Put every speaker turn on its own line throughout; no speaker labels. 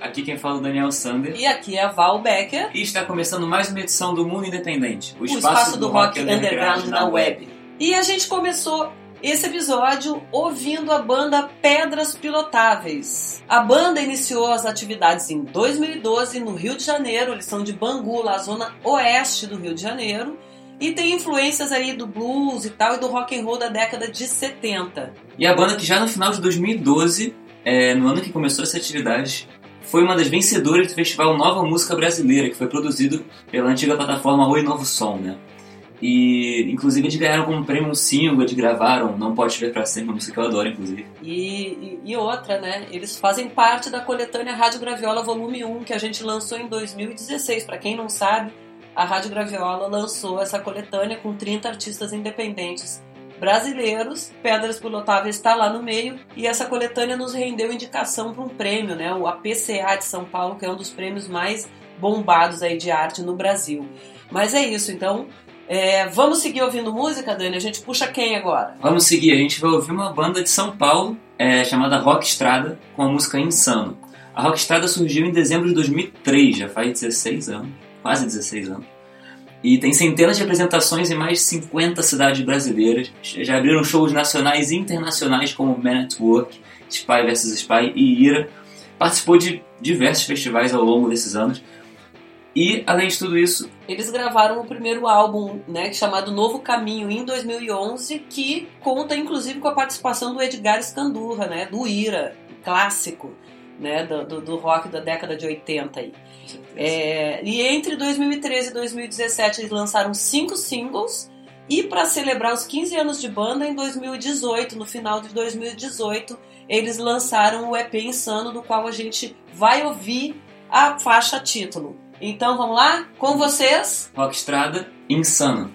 Aqui quem fala é o Daniel Sander.
E aqui é a Val Becker.
E está começando mais uma edição do Mundo Independente,
o, o espaço, espaço, do, do rock, rock underground, na web. E a gente começou esse episódio ouvindo a banda Pedras Pilotáveis. A banda iniciou as atividades em 2012 no Rio de Janeiro, eles são de Bangu, lá zona oeste do Rio de Janeiro, e tem influências aí do blues e tal e do rock and roll da década de 70.
E a banda que já no final de 2012, é, no ano que começou essa atividade, foi uma das vencedoras do festival Nova Música Brasileira, que foi produzido pela antiga plataforma Oi Novo Som, né? E, inclusive, eles ganharam como prêmio um single, eles gravaram Não Pode Ver Pra Sempre, uma música que eu adoro, inclusive.
E, e, e, outra, né? Eles fazem parte da coletânea Rádio Graviola Volume 1, que a gente lançou em 2016. Para quem não sabe, a Rádio Graviola lançou essa coletânea com 30 artistas independentes brasileiros. Pedras Pilotáveis está lá no meio e essa coletânea nos rendeu indicação para um prêmio, né? O APCA de São Paulo, que é um dos prêmios mais bombados aí de arte no Brasil. Mas é isso, então é, vamos seguir ouvindo música, Dani? A gente puxa quem agora?
Vamos seguir, a gente vai ouvir uma banda de São Paulo é, chamada Rock Estrada com a música Insano. A Rock Estrada surgiu em dezembro de 2003, já faz 16 anos, quase 16 anos. E tem centenas de apresentações em mais de 50 cidades brasileiras. Já abriram shows nacionais e internacionais como Man at Work, Spy vs Spy e Ira. Participou de diversos festivais ao longo desses anos. E, além de tudo isso...
Eles gravaram o primeiro álbum, né, chamado Novo Caminho, em 2011, que conta, inclusive, com a participação do Edgar Scandurra, né, do Ira, clássico, né, do, do, do rock da década de 80 aí. É, e entre 2013 e 2017 eles lançaram cinco singles. E para celebrar os 15 anos de banda, em 2018, no final de 2018, eles lançaram o EP Insano, do qual a gente vai ouvir a faixa título. Então vamos lá? Com vocês?
Rock Estrada, Insano.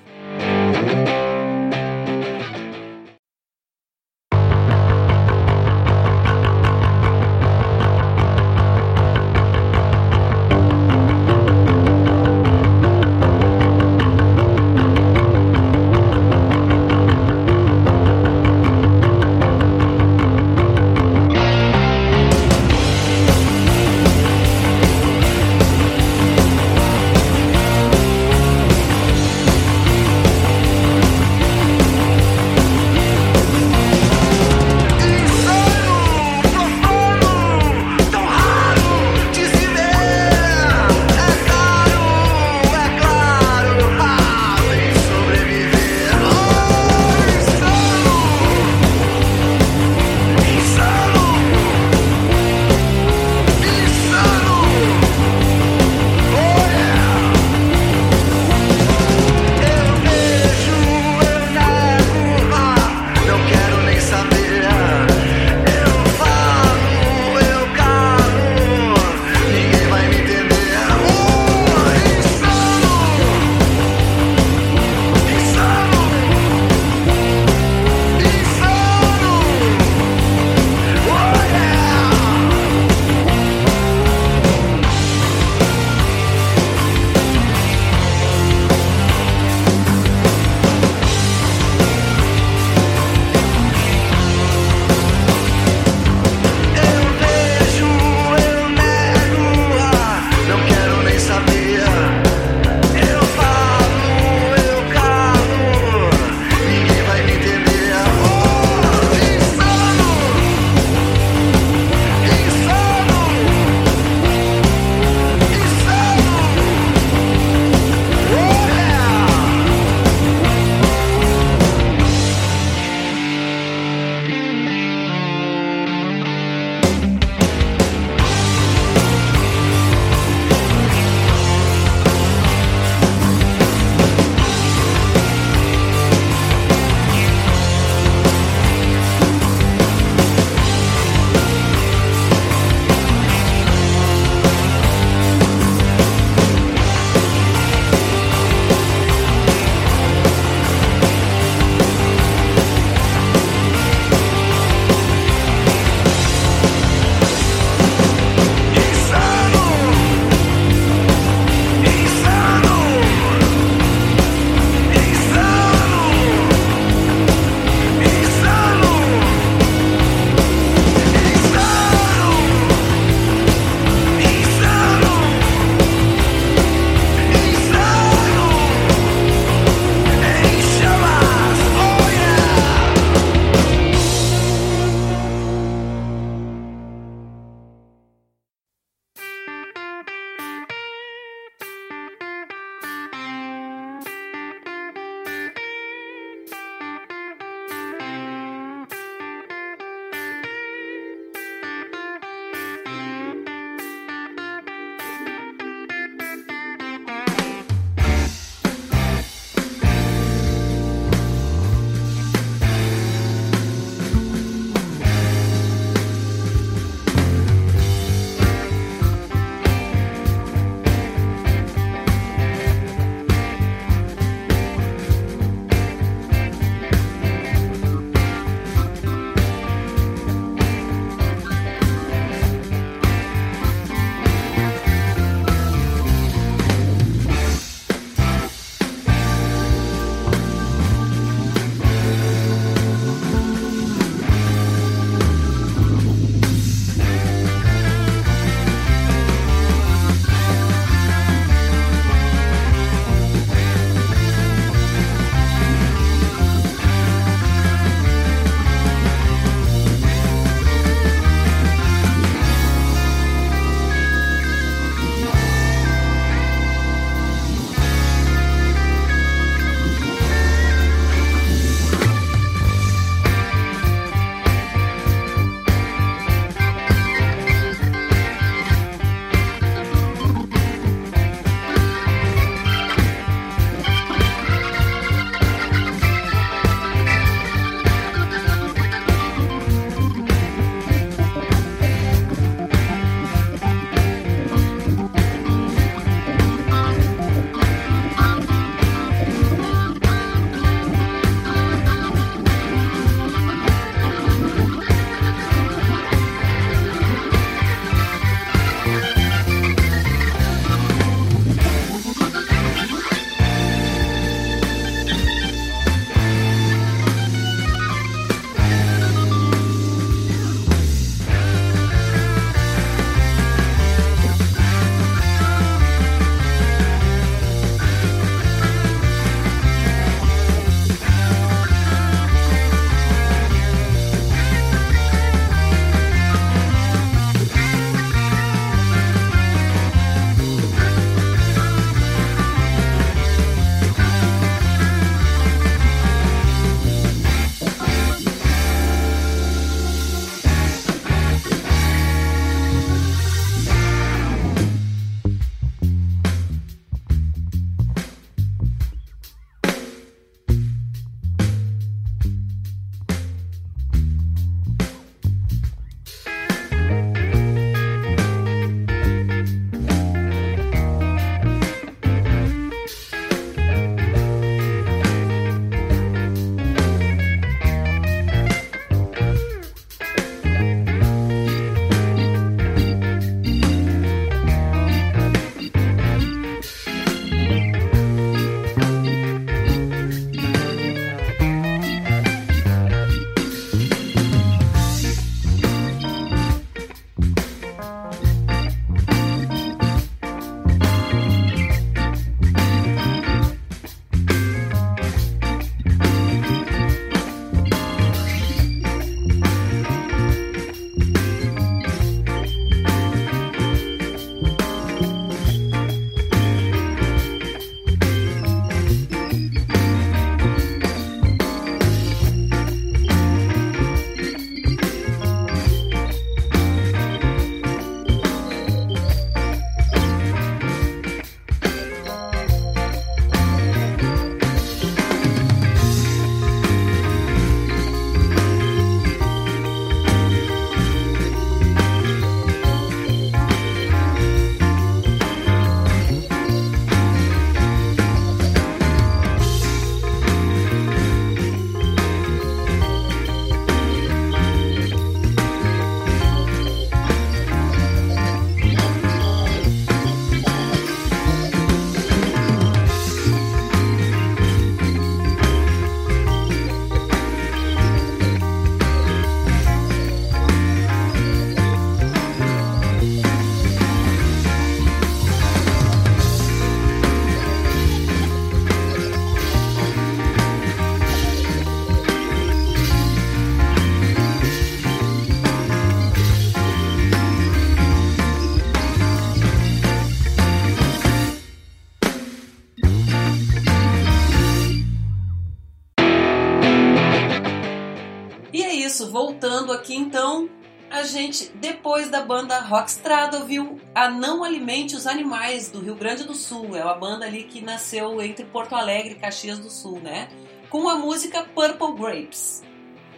Aqui então, a gente, depois da banda Rockstrada, ouviu a Não Alimente os Animais, do Rio Grande do Sul. É uma banda ali que nasceu entre Porto Alegre e Caxias do Sul, né? Com a música Purple Grapes.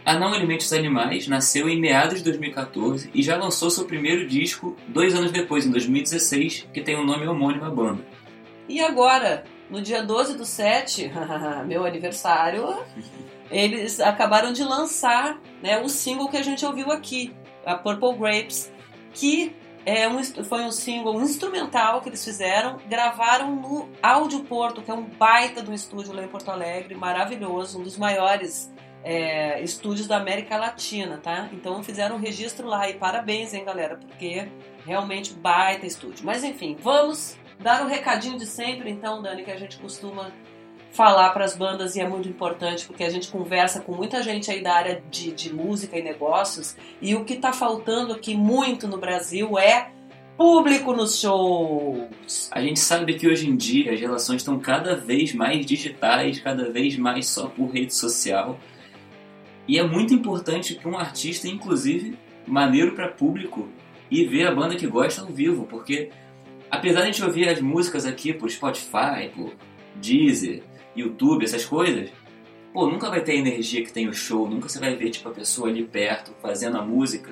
A Não Alimente os Animais nasceu em meados de 2014 e já lançou seu primeiro disco dois anos depois, em 2016, que tem o um nome homônimo à banda.
E agora, no dia 12 do 7, meu aniversário, eles acabaram de lançar né, o single que a gente ouviu aqui, a Purple Grapes, que é um, foi um single instrumental que eles fizeram, gravaram no Áudio Porto, que é um baita do estúdio lá em Porto Alegre, maravilhoso, um dos maiores é, estúdios da América Latina, tá? Então fizeram um registro lá e parabéns, hein, galera, porque realmente baita estúdio. Mas enfim, vamos dar o um recadinho de sempre, então, Dani, que a gente costuma falar para as bandas e é muito importante porque a gente conversa com muita gente aí da área de, de música e negócios e o que está faltando aqui muito no Brasil é público nos shows.
A gente sabe que hoje em dia as relações estão cada vez mais digitais, cada vez mais só por rede social. E é muito importante que um artista, inclusive, maneiro para público e ver a banda que gosta ao vivo, porque apesar de a gente ouvir as músicas aqui por Spotify, por Deezer, YouTube, essas coisas, pô, nunca vai ter a energia que tem o show, nunca você vai ver tipo a pessoa ali perto fazendo a música,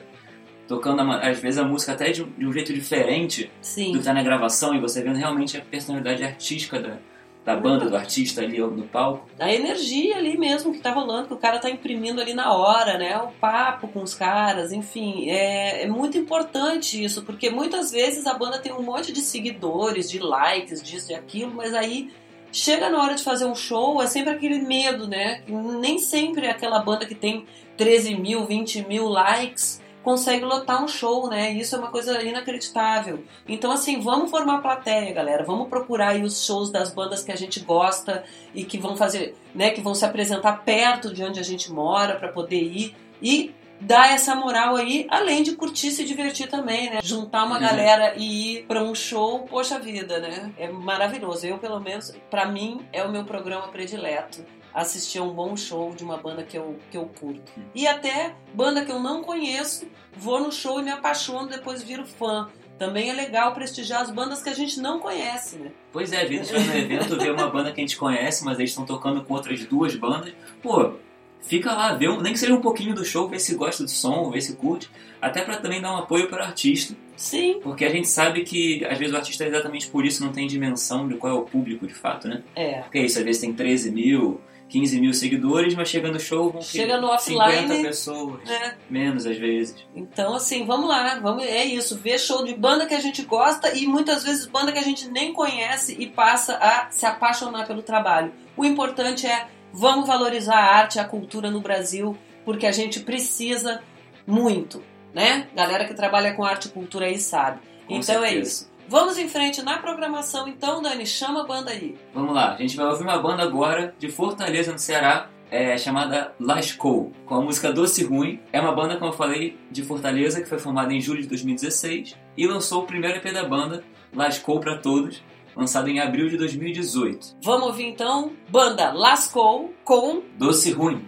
tocando a, às vezes a música até de, de um jeito diferente
Sim.
do que tá na gravação e você vendo realmente a personalidade artística da, da banda, do artista ali no palco.
A energia ali mesmo que tá rolando, que o cara tá imprimindo ali na hora, né? O papo com os caras, enfim. É, é muito importante isso, porque muitas vezes a banda tem um monte de seguidores, de likes, disso e aquilo, mas aí chega na hora de fazer um show, é sempre aquele medo, né? Nem sempre aquela banda que tem 13 mil, 20 mil likes consegue lotar um show, né? Isso é uma coisa inacreditável. Então, assim, vamos formar plateia, galera. Vamos procurar aí os shows das bandas que a gente gosta e que vão fazer, né? Que vão se apresentar perto de onde a gente mora para poder ir e dar essa moral aí, além de curtir e se divertir também, né? Juntar uma uhum. galera e ir para um show, poxa vida, né? É maravilhoso. Eu, pelo menos, para mim, é o meu programa predileto assistir a um bom show de uma banda que eu, que eu curto. Uhum. E até banda que eu não conheço, vou no show e me apaixono, depois viro fã. Também é legal prestigiar as bandas que a gente não conhece, né?
Pois é, a gente vai no evento ver uma banda que a gente conhece, mas eles estão tocando com outras duas bandas. Pô, fica lá, vê um, nem que seja um pouquinho do show, ver se gosta do som, ver se curte, até para também dar um apoio para o artista.
Sim.
Porque a gente sabe que às vezes o artista exatamente por isso não tem dimensão de qual é o público de fato, né?
É.
Porque é isso, às vezes tem 13 mil, 15 mil seguidores, mas chega no show vão
chega no
50 offline, pessoas, é. menos às vezes.
Então assim, vamos lá, vamos é isso, ver show de banda que a gente gosta e muitas vezes banda que a gente nem conhece e passa a se apaixonar pelo trabalho. O importante é Vamos valorizar a arte e a cultura no Brasil, porque a gente precisa muito, né? Galera que trabalha com arte e cultura aí sabe.
Com
então
é certeza.
é isso. Vamos em frente na programação, então, Dani, chama a banda aí.
Vamos lá, a gente vai ouvir uma banda agora de Fortaleza, no Ceará, é, chamada Lascou, com a música Doce Ruim. É uma banda, como eu falei, de Fortaleza, que foi formada em julho de 2016 e lançou o primeiro EP da banda, Lascou para Todos, lançado em abril de 2018.
Vamos ouvir então banda Lascou com
Doce Ruim.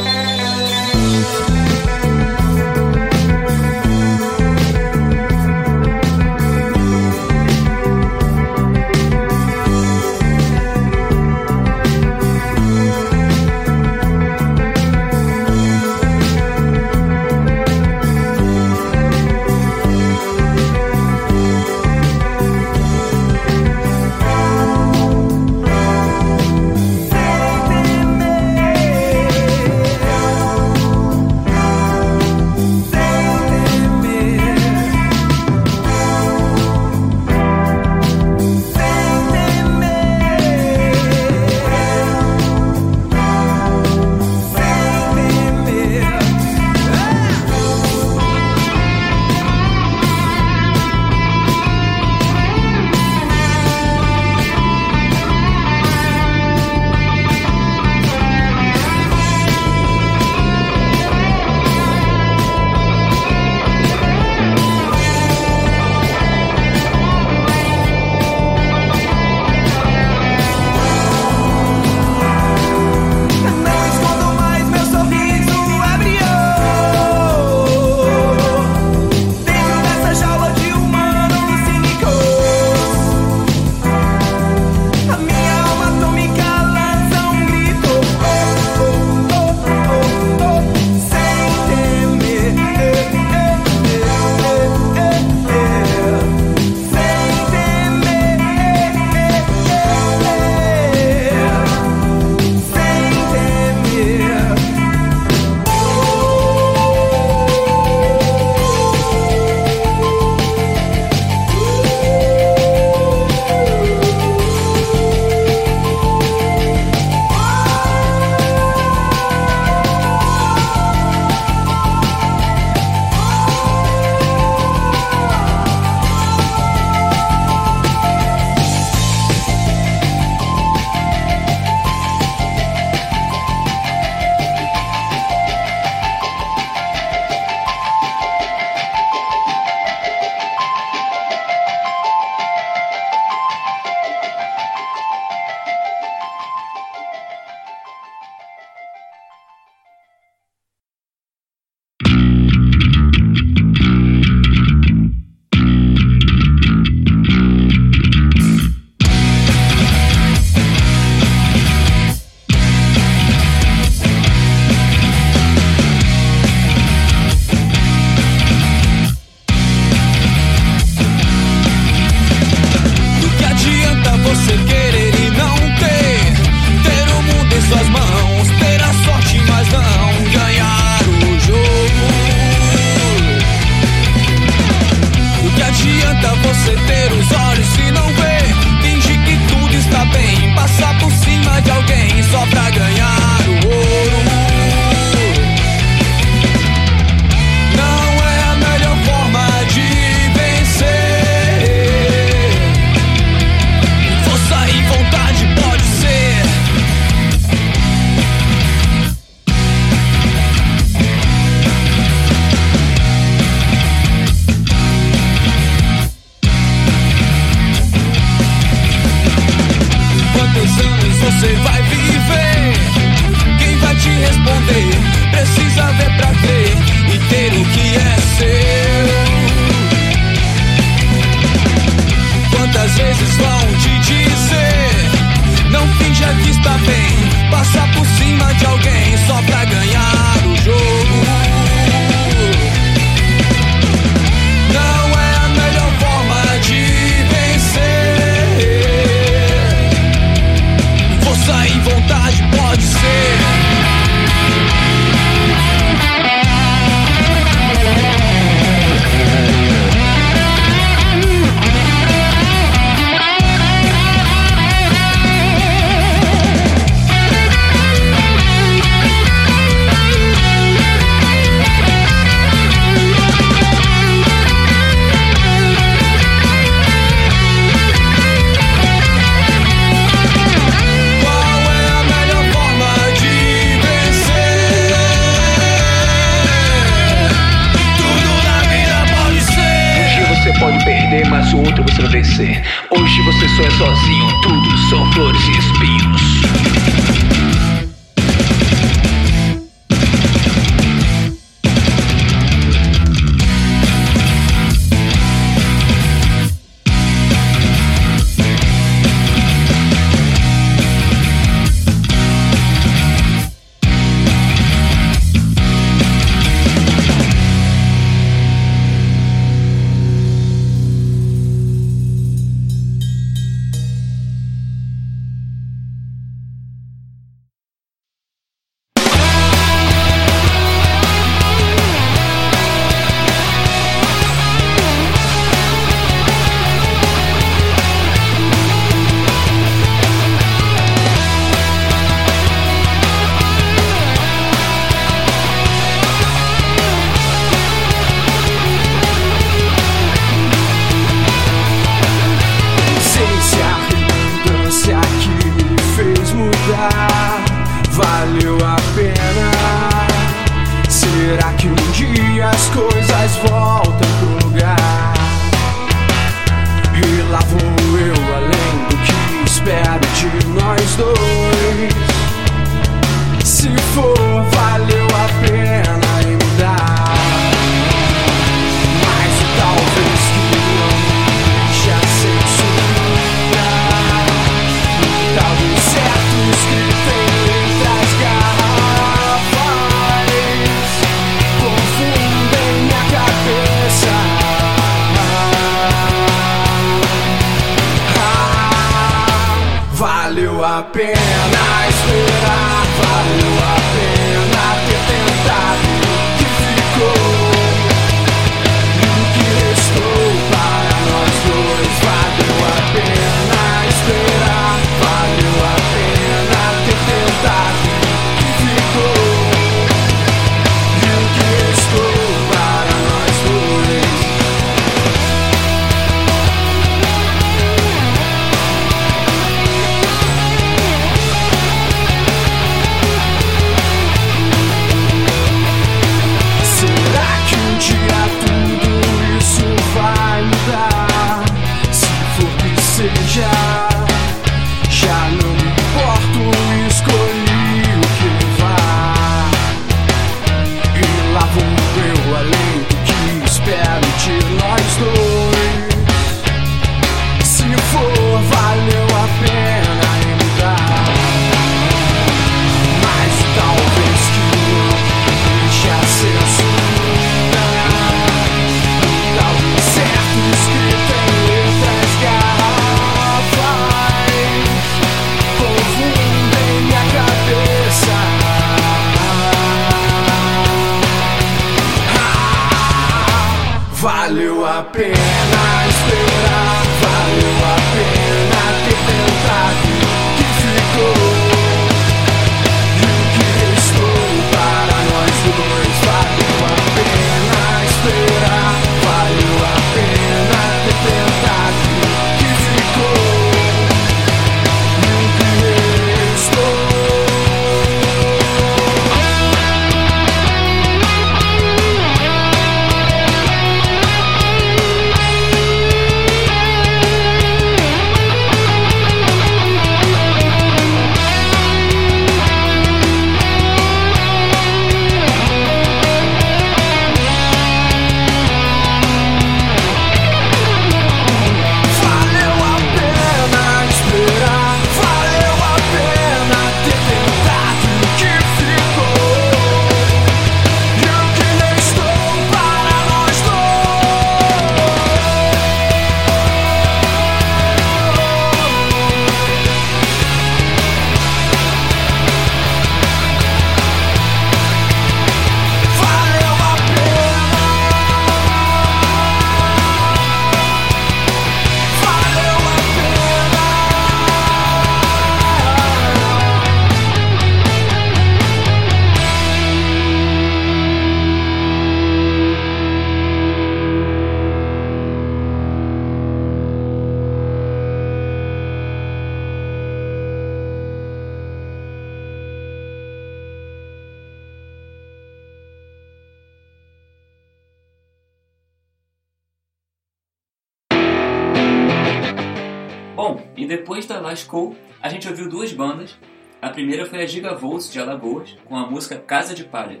Bom, e depois da Lascou, a gente ouviu duas bandas. A primeira foi a Gigavolts de Alagoas, com a música Casa de Palha.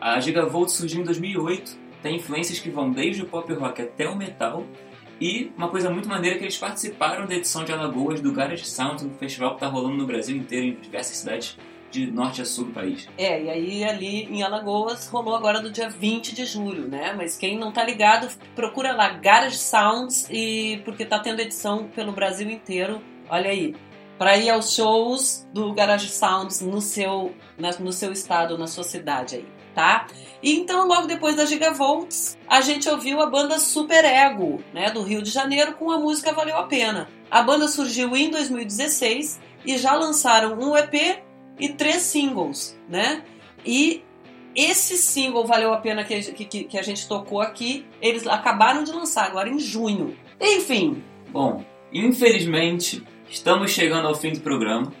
A Gigavolts surgiu em 2008, tem influências que vão desde o pop rock até o metal. E uma coisa muito maneira é que eles participaram da edição de Alagoas do Garage Sound, um festival que está rolando no Brasil inteiro, em diversas cidades de norte a sul do país.
É, e aí ali em Alagoas rolou agora do dia 20 de julho, né? Mas quem não tá ligado, procura lá Garage Sounds e porque tá tendo edição pelo Brasil inteiro. Olha aí, para ir aos shows do Garage Sounds no seu na- no seu estado, na sua cidade aí, tá? E então logo depois da Gigavolts, a gente ouviu a banda Super Ego, né, do Rio de Janeiro com a música Valeu a Pena. A banda surgiu em 2016 e já lançaram um EP e três singles, né? E esse single valeu a pena que, que, que a gente tocou aqui. Eles acabaram de lançar agora em junho. Enfim,
Bom, infelizmente, estamos chegando ao fim do programa,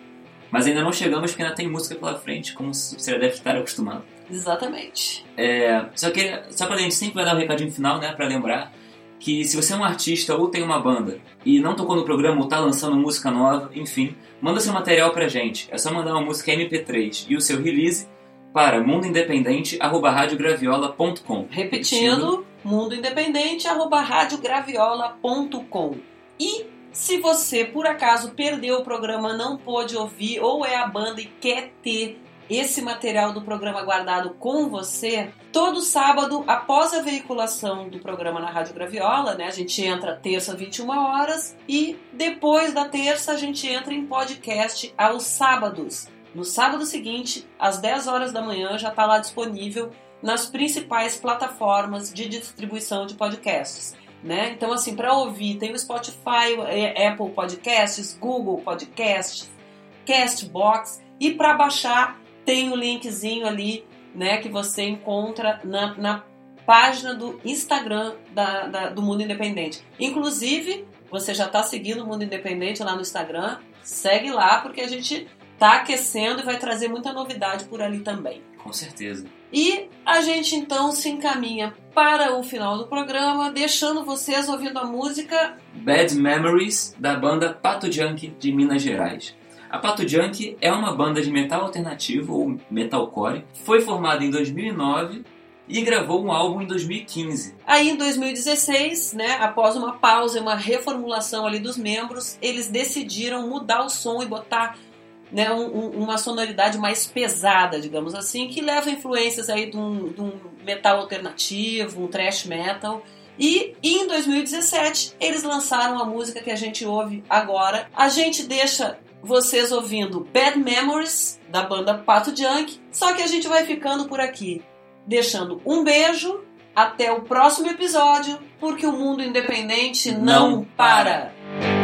mas ainda não chegamos porque ainda tem música pela frente, como você deve estar acostumado.
exatamente.
É, só que só pra gente sempre vai dar um recadinho final, né, para lembrar que se você é um artista ou tem uma banda e não tocou no programa ou tá lançando música nova, enfim, manda seu material pra gente. É só mandar uma música MP3 e o seu release para mundoindependente@radiograviola.com.
Repetindo, mundoindependente@radiograviola.com. E se você por acaso perdeu o programa, não pôde ouvir ou é a banda e quer ter esse material do programa guardado com você, todo sábado após a veiculação do programa na Rádio Graviola, né? A gente entra terça 21 horas e depois da terça a gente entra em podcast aos sábados. No sábado seguinte, às 10 horas da manhã, já está lá disponível nas principais plataformas de distribuição de podcasts. Né? Então, assim, para ouvir, tem o Spotify, é, Apple Podcasts, Google Podcasts, Castbox, e para baixar, tem o linkzinho ali né, que você encontra na, na página do Instagram da, da- do Mundo Independente. Inclusive, você já está seguindo o Mundo Independente lá no Instagram, segue lá, porque a gente tá aquecendo e vai trazer muita novidade por ali também.
Com certeza.
E a gente então se encaminha para o final do programa, deixando vocês ouvindo a música.
Bad Memories, da banda Pato Junk de Minas Gerais. A Pato Junk é uma banda de metal alternativo, ou metalcore, foi formada em 2009 e gravou um álbum em 2015.
Aí em 2016, né, após uma pausa e uma reformulação ali dos membros, eles decidiram mudar o som e botar né, um- um- uma sonoridade mais pesada, digamos assim, que leva influências aí de um, de um metal alternativo, um thrash metal. E em 2017 eles lançaram a música que a gente ouve agora. A gente deixa vocês ouvindo Bad Memories da banda Pato Junk, só que a gente vai ficando por aqui, deixando um beijo. Até o próximo episódio, porque o mundo independente não,
Não
para. Rádio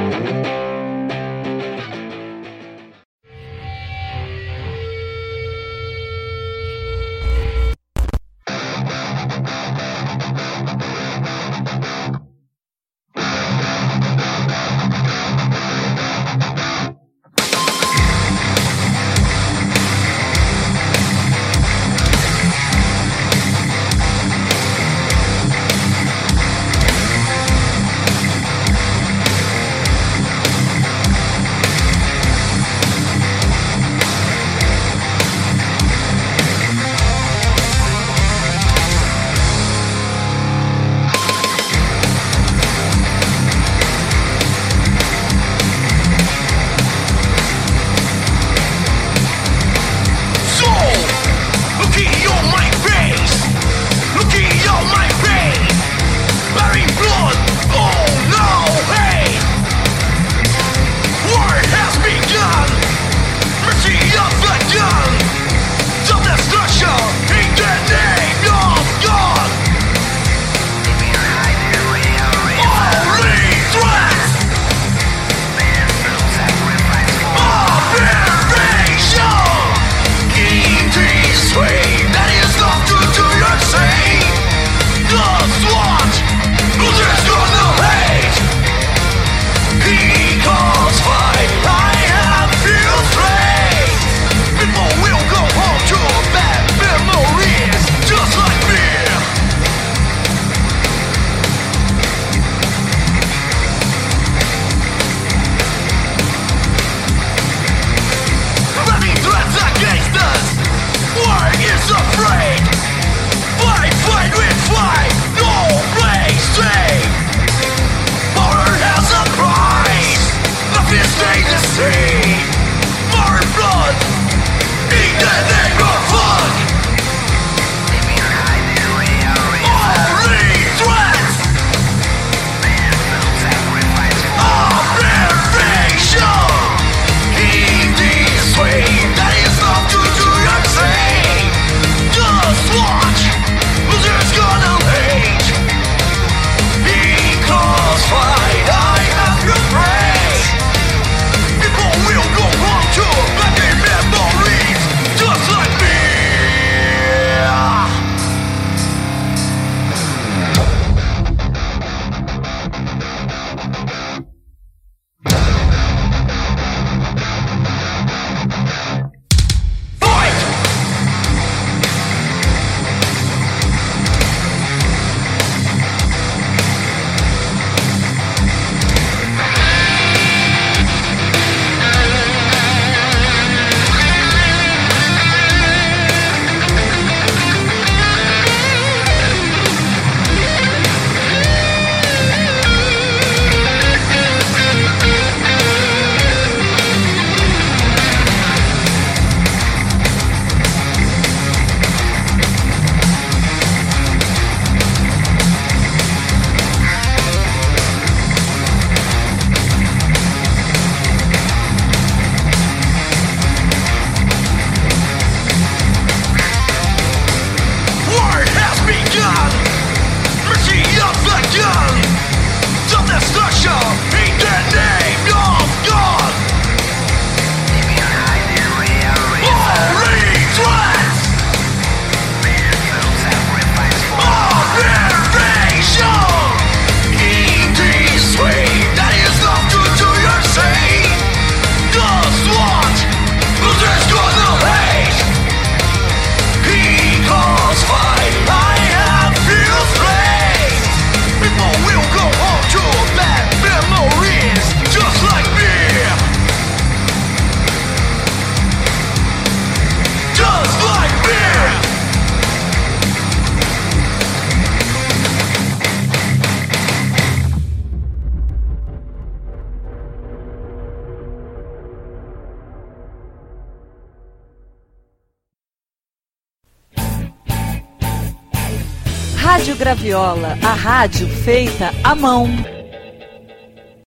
Graviola, a rádio feita à mão.